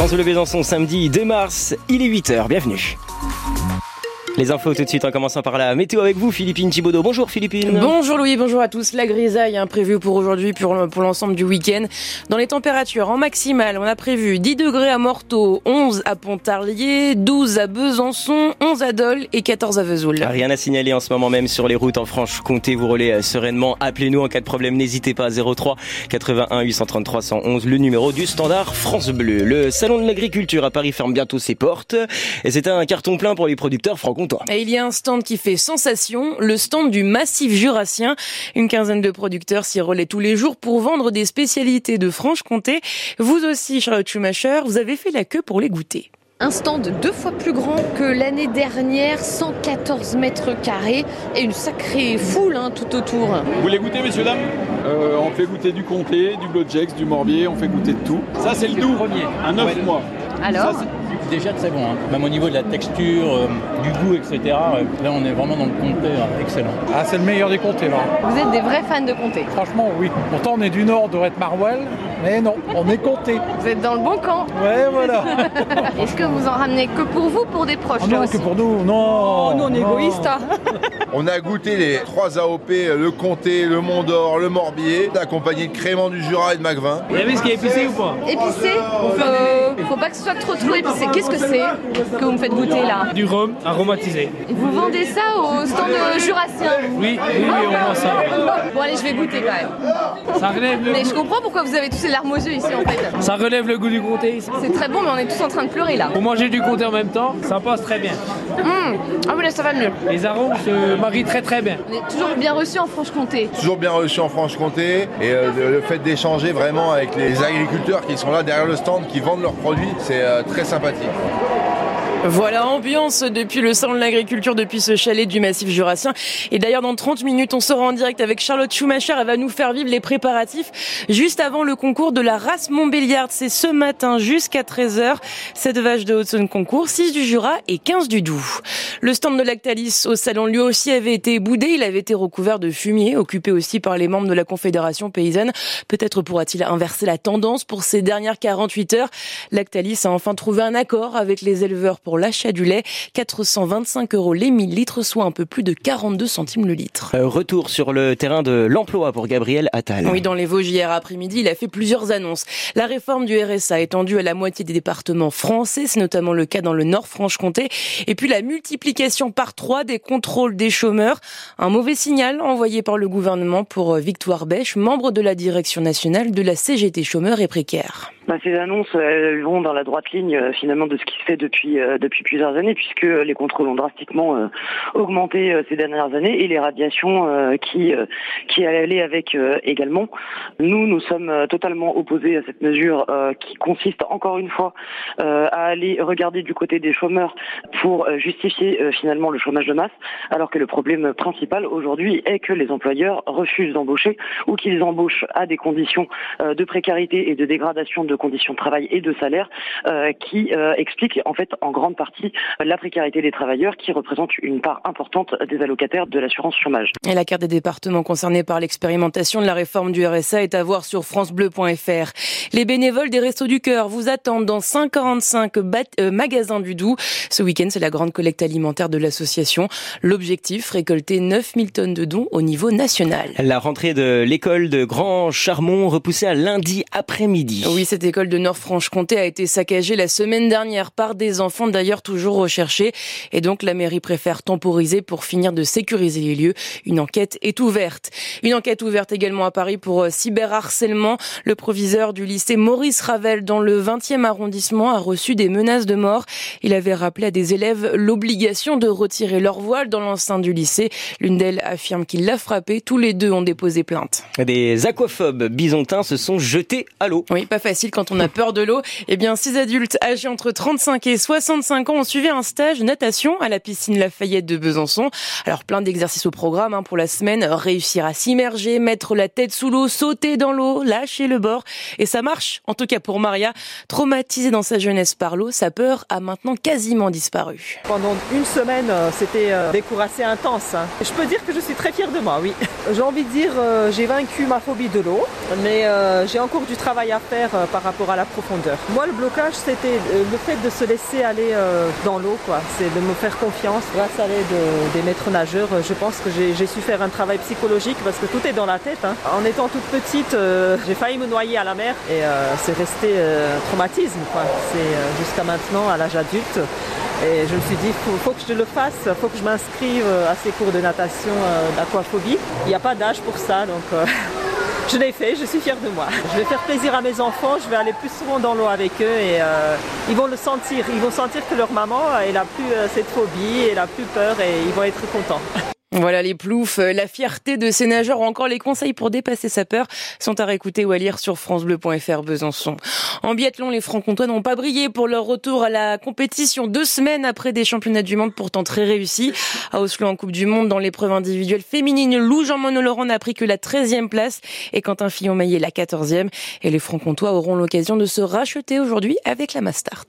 France Bleu Besançon, samedi 2 mars, il est 8h, bienvenue. Les infos tout de suite en commençant par la météo avec vous, Philippine Thibaudot. Bonjour Philippine. Bonjour Louis, bonjour à tous. La grisaille hein, prévue pour aujourd'hui, pour, l'ensemble du week-end. Dans les températures, en maximale, on a prévu 10 degrés à Morteau, 11 à Pontarlier, 12 à Besançon, 11 à Dole et 14 à Vesoul. Rien à signaler en ce moment même sur les routes en Franche-Comté. Vous roulez euh, sereinement. Appelez-nous en cas de problème. N'hésitez pas à 03 81 833 111, le numéro du standard France Bleu. Le salon de l'agriculture à Paris ferme bientôt ses portes. Et c'est un carton plein pour les producteurs franco et il y a un stand qui fait sensation, le stand du Massif Jurassien. Une quinzaine de producteurs s'y relaient tous les jours pour vendre des spécialités de Franche-Comté. Vous aussi, Charlotte Schumacher, vous avez fait la queue pour les goûter. Un stand deux fois plus grand que l'année dernière, 114 mètres carrés et une sacrée foule hein, tout autour. Vous voulez goûter, messieurs, dames? Euh, On fait goûter du comté, du Blodgex, du morbier, on fait goûter de tout. Ça, c'est le doux, un 9 mois. Alors déjà très bon, hein. même au niveau de la texture, euh, du goût, etc. Euh, là, on est vraiment dans le comté, hein. excellent. Ah, c'est le meilleur des comtés, là. Vous êtes des vrais fans de comté Franchement, oui. Pourtant, on est du nord, de Red Marwell, mais non, on est comté. Vous êtes dans le bon camp. Ouais, voilà. Est-ce que vous en ramenez que pour vous, pour des proches ah Non, que pour nous, non. Oh, non, on est égoïste. Hein. on a goûté les trois AOP, le comté, le Mont d'Or, le Morbier, accompagné de Crément du Jura et de Macvin. Vous avez ce qui est épicé ou pas? Épicé? Euh, Faut pas que ce soit trop trop épicé. Qu'est-ce que c'est que vous me faites goûter là Du rhum aromatisé. Vous vendez ça au stand jurassien Oui, oui, oui, on vend ça. Bon allez, je vais goûter quand même. Ça relève le Mais je comprends pourquoi vous avez tous ces larmes aux yeux ici en fait. Ça relève le goût du comté ici. C'est très bon, mais on est tous en train de pleurer là. Pour manger du comté en même temps, ça passe très bien. Mmh. Ah oui, là ça va mieux. Les arômes se marient très très bien. On est toujours bien reçu en Franche-Comté. Toujours bien reçu en Franche-Comté et euh, le fait d'échanger vraiment avec les agriculteurs qui sont là derrière le stand, qui vendent leurs produits, c'est euh, très sympathique. Thank you. Voilà, ambiance depuis le salon de l'agriculture, depuis ce chalet du massif jurassien. Et d'ailleurs, dans 30 minutes, on sera en direct avec Charlotte Schumacher. Elle va nous faire vivre les préparatifs juste avant le concours de la race Montbéliard. C'est ce matin jusqu'à 13h. Cette vache de Haute-Saône concours, 6 du Jura et 15 du Doubs. Le stand de Lactalis au salon lui aussi avait été boudé. Il avait été recouvert de fumier, occupé aussi par les membres de la Confédération paysanne. Peut-être pourra-t-il inverser la tendance pour ces dernières 48 heures. Lactalis a enfin trouvé un accord avec les éleveurs l'achat du lait. 425 euros les 1000 litres, soit un peu plus de 42 centimes le litre. Euh, retour sur le terrain de l'emploi pour Gabriel Attal. Oui, dans les Vosges hier après-midi, il a fait plusieurs annonces. La réforme du RSA étendue à la moitié des départements français, c'est notamment le cas dans le Nord-Franche-Comté. Et puis la multiplication par trois des contrôles des chômeurs. Un mauvais signal envoyé par le gouvernement pour euh, Victoire Bèche, membre de la direction nationale de la CGT chômeurs et précaires. Bah, ces annonces elles vont dans la droite ligne euh, finalement de ce qui se fait depuis depuis plusieurs années, puisque les contrôles ont drastiquement euh, augmenté euh, ces dernières années et les radiations euh, qui qui allaient avec également. Nous, nous sommes totalement opposés à cette mesure qui consiste encore une fois à aller regarder du côté des chômeurs pour justifier finalement le chômage de masse, alors que le problème principal aujourd'hui est que les employeurs refusent d'embaucher ou qu'ils embauchent à des conditions de précarité et de dégradation de conditions de travail et de salaire qui expliquent en fait en grande partie la précarité des travailleurs qui représente une part importante des allocataires de l'assurance chômage. Et la carte des départements concernés par l'expérimentation de la réforme du RSA est à voir sur francebleu.fr. Les bénévoles des Restos du Cœur vous attendent dans 145 euh, magasins du Doubs. Ce week-end, c'est la grande collecte alimentaire de l'association. L'objectif, récolter 9000 tonnes de dons au niveau national. La rentrée de l'école de Grand Charmont repoussée à lundi après-midi. Oui, cette école de Nord-Franche-Comté a été saccagée la semaine dernière par des enfants d'ailleurs toujours recherchés. Et donc, la mairie préfère temporiser pour finir de sécuriser les lieux. Une enquête est ouverte. Une enquête ouverte également à Paris pour euh, cyberharcèlement. Le proviseur du lycée Maurice Ravel dans le 20e arrondissement a reçu des menaces de mort. Il avait rappelé à des élèves l'obligation de retirer leur voile dans l'enceinte du lycée. L'une d'elles affirme qu'il l'a frappé. Tous les deux ont déposé plainte. Des aquaphobes bisontins se sont jetés à l'eau. Oui, pas facile quand on a peur de l'eau. Eh bien, six adultes âgés entre 35 et 65 ans ont suivi un stage natation à la piscine Lafayette de Besançon. Alors plein d'exercices au programme hein, pour la semaine, réussir à s'immerger, mettre la tête sous l'eau, sauter dans l'eau, lâcher le bord. Et ça marche, en tout cas pour Maria, traumatisée dans sa jeunesse par l'eau, sa peur a maintenant quasiment disparu. Pendant une semaine, euh, c'était euh, des cours assez intenses. Hein. Je peux dire que je suis très fière de moi, oui. J'ai envie de dire, euh, j'ai vaincu ma phobie de l'eau, mais j'ai encore du travail à faire par rapport à la profondeur. Moi, le blocage, c'était le fait de se laisser aller dans l'eau, quoi. C'est de me faire confiance grâce à l'aide des maîtres nageurs. Je pense que j'ai su faire un travail psychologique parce que tout est dans la tête. Hein. En étant toute petite, j'ai failli me noyer à la mer et c'est resté un traumatisme, quoi. C'est jusqu'à maintenant, à l'âge adulte. Et je me suis dit, il faut, que je le fasse, faut que je m'inscrive à ces cours de natation d'aquaphobie. Il n'y a pas d'âge pour ça, donc je l'ai fait, je suis fière de moi. Je vais faire plaisir à mes enfants, je vais aller plus souvent dans l'eau avec eux et euh, ils vont le sentir. Ils vont sentir que leur maman, elle a plus euh, cette phobie, elle a plus peur et ils vont être contents. Voilà les ploufs, euh, la fierté de ces nageurs ou encore les conseils pour dépasser sa peur sont à réécouter ou à lire sur francebleu.fr Besançon. En biathlon, les francs-comtois n'ont pas brillé pour leur retour à la compétition deux semaines après des championnats du monde pourtant très réussis. À Oslo en Coupe du Monde, dans l'épreuve individuelle féminine, Lou Jean-Monod Laurent n'a pris que la 13e place et Quentin Fillon-Maillet la 14e. Et les francs-comtois auront l'occasion de se racheter aujourd'hui avec la Mastart.